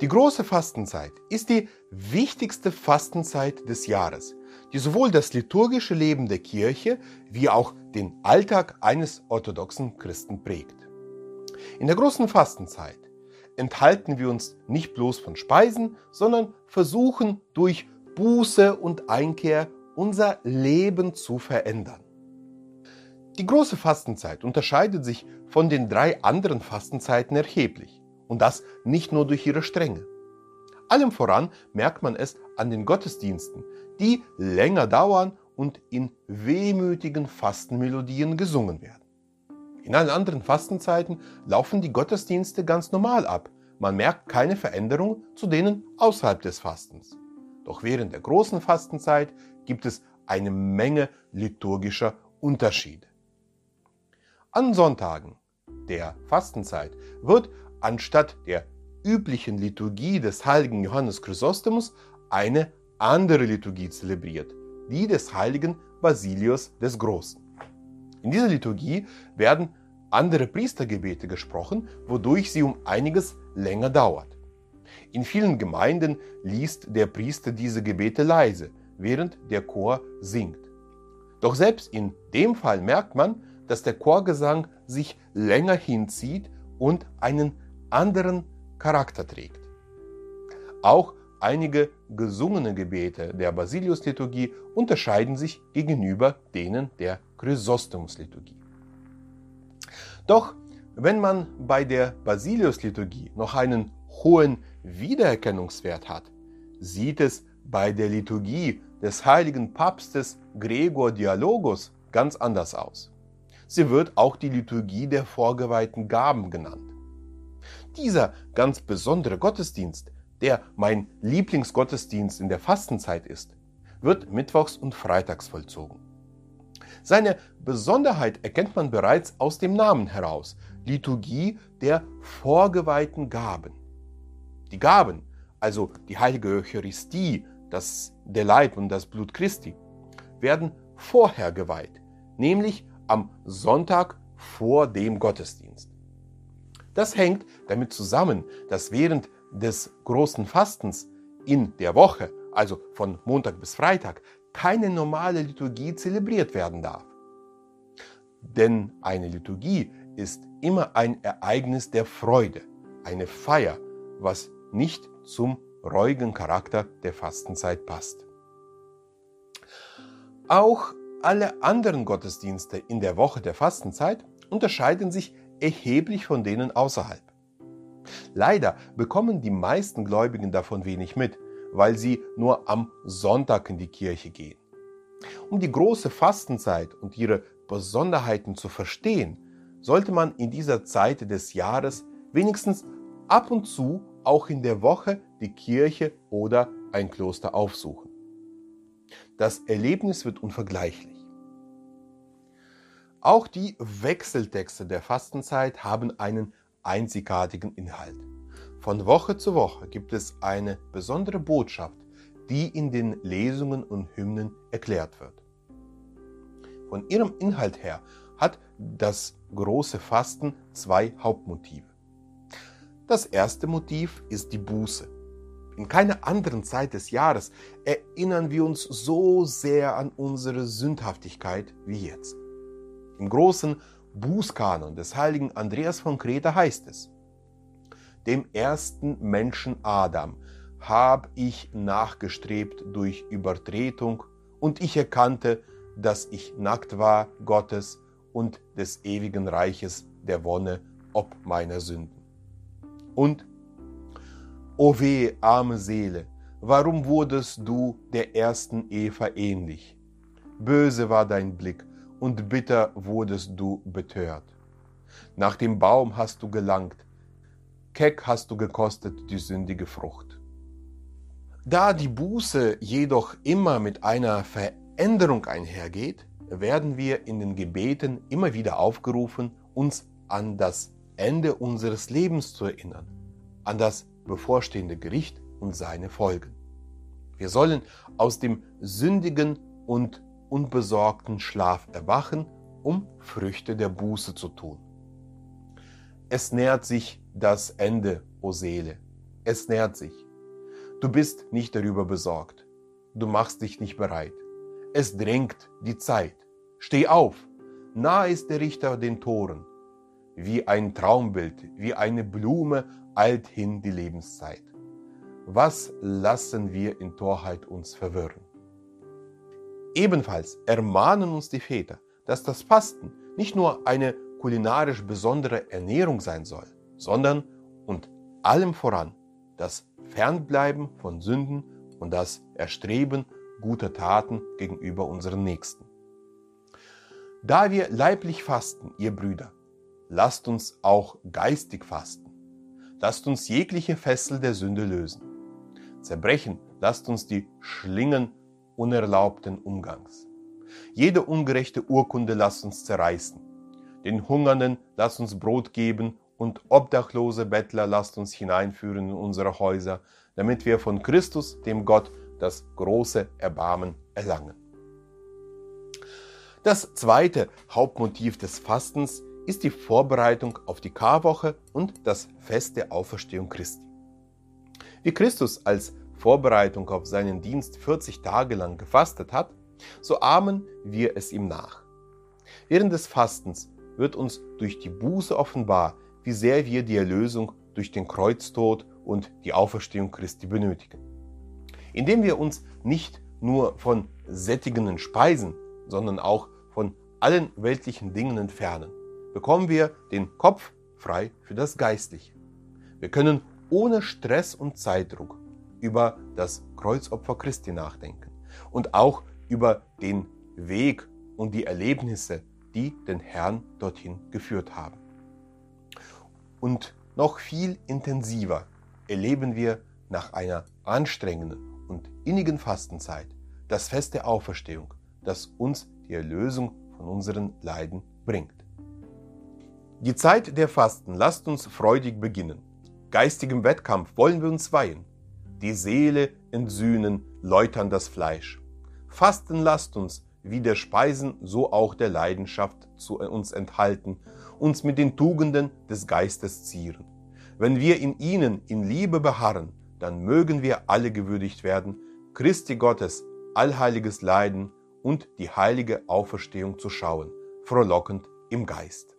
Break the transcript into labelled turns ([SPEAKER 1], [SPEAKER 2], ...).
[SPEAKER 1] Die große Fastenzeit ist die wichtigste Fastenzeit des Jahres, die sowohl das liturgische Leben der Kirche wie auch den Alltag eines orthodoxen Christen prägt. In der großen Fastenzeit enthalten wir uns nicht bloß von Speisen, sondern versuchen durch Buße und Einkehr unser Leben zu verändern. Die große Fastenzeit unterscheidet sich von den drei anderen Fastenzeiten erheblich. Und das nicht nur durch ihre Strenge. Allem voran merkt man es an den Gottesdiensten, die länger dauern und in wehmütigen Fastenmelodien gesungen werden. In allen anderen Fastenzeiten laufen die Gottesdienste ganz normal ab. Man merkt keine Veränderung zu denen außerhalb des Fastens. Doch während der großen Fastenzeit gibt es eine Menge liturgischer Unterschiede. An Sonntagen der Fastenzeit wird anstatt der üblichen Liturgie des heiligen Johannes Chrysostomus eine andere Liturgie zelebriert, die des heiligen Basilius des Großen. In dieser Liturgie werden andere Priestergebete gesprochen, wodurch sie um einiges länger dauert. In vielen Gemeinden liest der Priester diese Gebete leise, während der Chor singt. Doch selbst in dem Fall merkt man, dass der Chorgesang sich länger hinzieht und einen anderen Charakter trägt. Auch einige gesungene Gebete der Basilius-Liturgie unterscheiden sich gegenüber denen der Chrysostomus-Liturgie. Doch wenn man bei der Basilius-Liturgie noch einen hohen Wiedererkennungswert hat, sieht es bei der Liturgie des heiligen Papstes Gregor Dialogus ganz anders aus. Sie wird auch die Liturgie der vorgeweihten Gaben genannt. Dieser ganz besondere Gottesdienst, der mein Lieblingsgottesdienst in der Fastenzeit ist, wird mittwochs und freitags vollzogen. Seine Besonderheit erkennt man bereits aus dem Namen heraus, Liturgie der vorgeweihten Gaben. Die Gaben, also die heilige Eucharistie, das, der Leib und das Blut Christi, werden vorher geweiht, nämlich am Sonntag vor dem Gottesdienst. Das hängt damit zusammen, dass während des großen Fastens in der Woche, also von Montag bis Freitag, keine normale Liturgie zelebriert werden darf. Denn eine Liturgie ist immer ein Ereignis der Freude, eine Feier, was nicht zum reuigen Charakter der Fastenzeit passt. Auch alle anderen Gottesdienste in der Woche der Fastenzeit unterscheiden sich erheblich von denen außerhalb. Leider bekommen die meisten Gläubigen davon wenig mit, weil sie nur am Sonntag in die Kirche gehen. Um die große Fastenzeit und ihre Besonderheiten zu verstehen, sollte man in dieser Zeit des Jahres wenigstens ab und zu auch in der Woche die Kirche oder ein Kloster aufsuchen. Das Erlebnis wird unvergleichlich. Auch die Wechseltexte der Fastenzeit haben einen einzigartigen Inhalt. Von Woche zu Woche gibt es eine besondere Botschaft, die in den Lesungen und Hymnen erklärt wird. Von ihrem Inhalt her hat das große Fasten zwei Hauptmotive. Das erste Motiv ist die Buße. In keiner anderen Zeit des Jahres erinnern wir uns so sehr an unsere Sündhaftigkeit wie jetzt. Im großen Bußkanon des heiligen Andreas von Kreta heißt es, dem ersten Menschen Adam hab ich nachgestrebt durch Übertretung und ich erkannte, dass ich nackt war Gottes und des ewigen Reiches der Wonne ob meiner Sünden. Und, o weh, arme Seele, warum wurdest du der ersten Eva ähnlich? Böse war dein Blick und bitter wurdest du betört. Nach dem Baum hast du gelangt, keck hast du gekostet die sündige Frucht. Da die Buße jedoch immer mit einer Veränderung einhergeht, werden wir in den Gebeten immer wieder aufgerufen, uns an das Ende unseres Lebens zu erinnern, an das bevorstehende Gericht und seine Folgen. Wir sollen aus dem sündigen und unbesorgten Schlaf erwachen, um Früchte der Buße zu tun. Es nähert sich das Ende, o Seele. Es nähert sich. Du bist nicht darüber besorgt. Du machst dich nicht bereit. Es drängt die Zeit. Steh auf. Nah ist der Richter den Toren. Wie ein Traumbild, wie eine Blume eilt hin die Lebenszeit. Was lassen wir in Torheit uns verwirren? Ebenfalls ermahnen uns die Väter, dass das Fasten nicht nur eine kulinarisch besondere Ernährung sein soll, sondern und allem voran das Fernbleiben von Sünden und das Erstreben guter Taten gegenüber unseren Nächsten. Da wir leiblich fasten, ihr Brüder, lasst uns auch geistig fasten. Lasst uns jegliche Fessel der Sünde lösen. Zerbrechen, lasst uns die Schlingen unerlaubten Umgangs. Jede ungerechte Urkunde lasst uns zerreißen. Den Hungernden lasst uns Brot geben und obdachlose Bettler lasst uns hineinführen in unsere Häuser, damit wir von Christus, dem Gott, das große Erbarmen erlangen. Das zweite Hauptmotiv des Fastens ist die Vorbereitung auf die Karwoche und das Fest der Auferstehung Christi. Wie Christus als Vorbereitung auf seinen Dienst 40 Tage lang gefastet hat, so ahmen wir es ihm nach. Während des Fastens wird uns durch die Buße offenbar, wie sehr wir die Erlösung durch den Kreuztod und die Auferstehung Christi benötigen. Indem wir uns nicht nur von sättigenden Speisen, sondern auch von allen weltlichen Dingen entfernen, bekommen wir den Kopf frei für das Geistliche. Wir können ohne Stress und Zeitdruck über das Kreuzopfer Christi nachdenken und auch über den Weg und die Erlebnisse, die den Herrn dorthin geführt haben. Und noch viel intensiver erleben wir nach einer anstrengenden und innigen Fastenzeit das Fest der Auferstehung, das uns die Erlösung von unseren Leiden bringt. Die Zeit der Fasten lasst uns freudig beginnen. Geistigem Wettkampf wollen wir uns weihen die Seele entsühnen, läutern das Fleisch. Fasten lasst uns, wie der Speisen, so auch der Leidenschaft zu uns enthalten, uns mit den Tugenden des Geistes zieren. Wenn wir in ihnen in Liebe beharren, dann mögen wir alle gewürdigt werden, Christi Gottes allheiliges Leiden und die heilige Auferstehung zu schauen, frohlockend im Geist.